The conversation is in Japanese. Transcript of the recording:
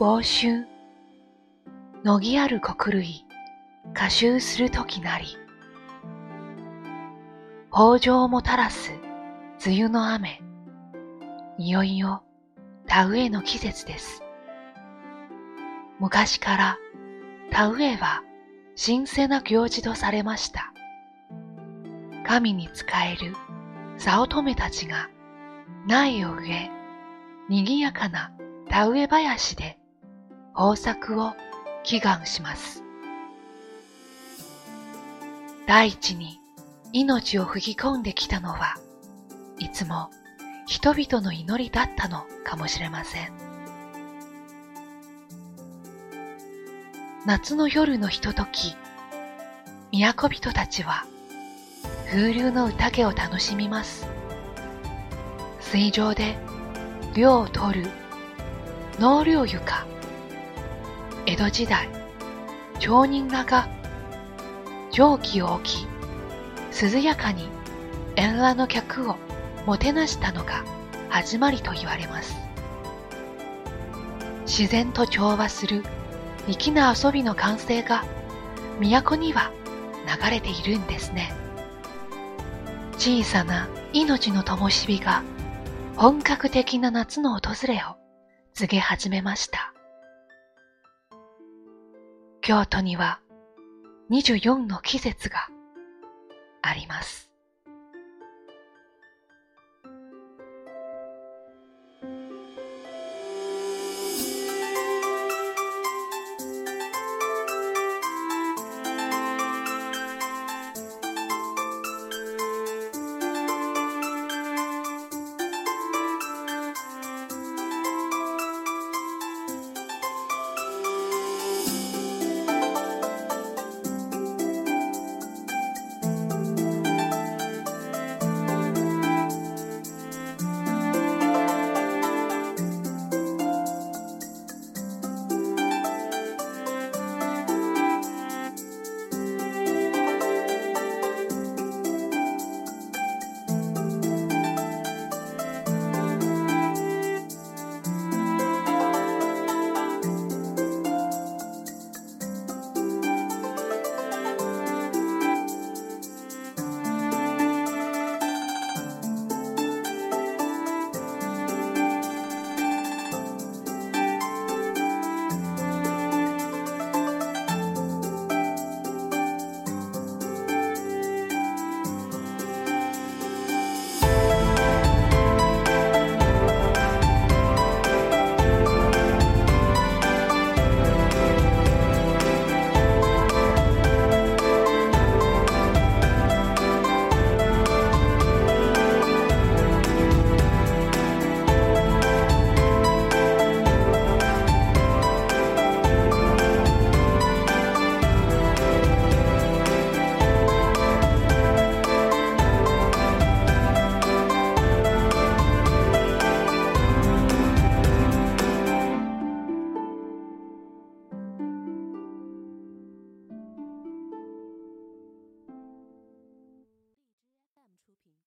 傍春、乃木ある国類、歌集するときなり。豊穣をもたらす梅雨の雨。いよいよ田植えの季節です。昔から田植えは神聖な行事とされました。神に仕える早乙女たちが苗を植え、賑やかな田植え林で豊作を祈願します。大地に命を吹き込んできたのはいつも人々の祈りだったのかもしれません。夏の夜のひととき、都人たちは風流の宴を楽しみます。水上で漁を取る納涼床。江戸時代、町人らが蒸気を置き、涼やかに縁羅の客をもてなしたのが始まりと言われます。自然と調和する粋な遊びの完成が都には流れているんですね。小さな命の灯火が本格的な夏の訪れを告げ始めました。京都には24の季節があります。